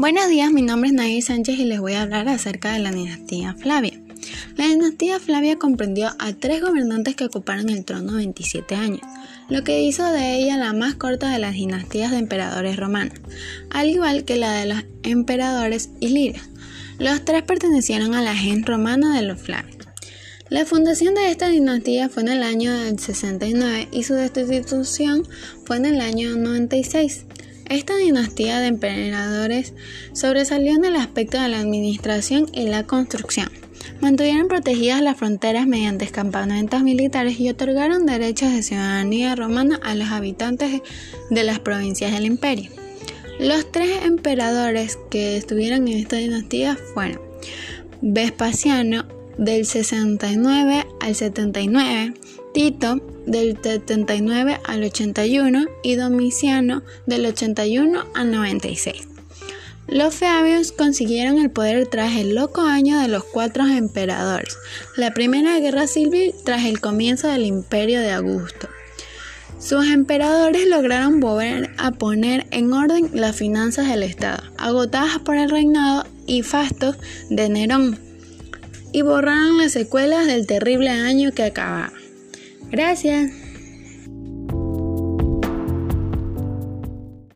Buenos días, mi nombre es Nadia Sánchez y les voy a hablar acerca de la dinastía Flavia. La dinastía Flavia comprendió a tres gobernantes que ocuparon el trono 27 años, lo que hizo de ella la más corta de las dinastías de emperadores romanos, al igual que la de los emperadores ilirios. Los tres pertenecieron a la gen romana de los Flavios. La fundación de esta dinastía fue en el año 69 y su destitución fue en el año 96. Esta dinastía de emperadores sobresalió en el aspecto de la administración y la construcción. Mantuvieron protegidas las fronteras mediante campamentos militares y otorgaron derechos de ciudadanía romana a los habitantes de las provincias del imperio. Los tres emperadores que estuvieron en esta dinastía fueron Vespasiano del 69 al 79, Tito del 79 al 81 y Domiciano del 81 al 96. Los Fabios consiguieron el poder tras el loco año de los cuatro emperadores, la primera guerra civil tras el comienzo del imperio de Augusto. Sus emperadores lograron volver a poner en orden las finanzas del Estado, agotadas por el reinado y fastos de Nerón, y borraron las secuelas del terrible año que acababa. Gracias.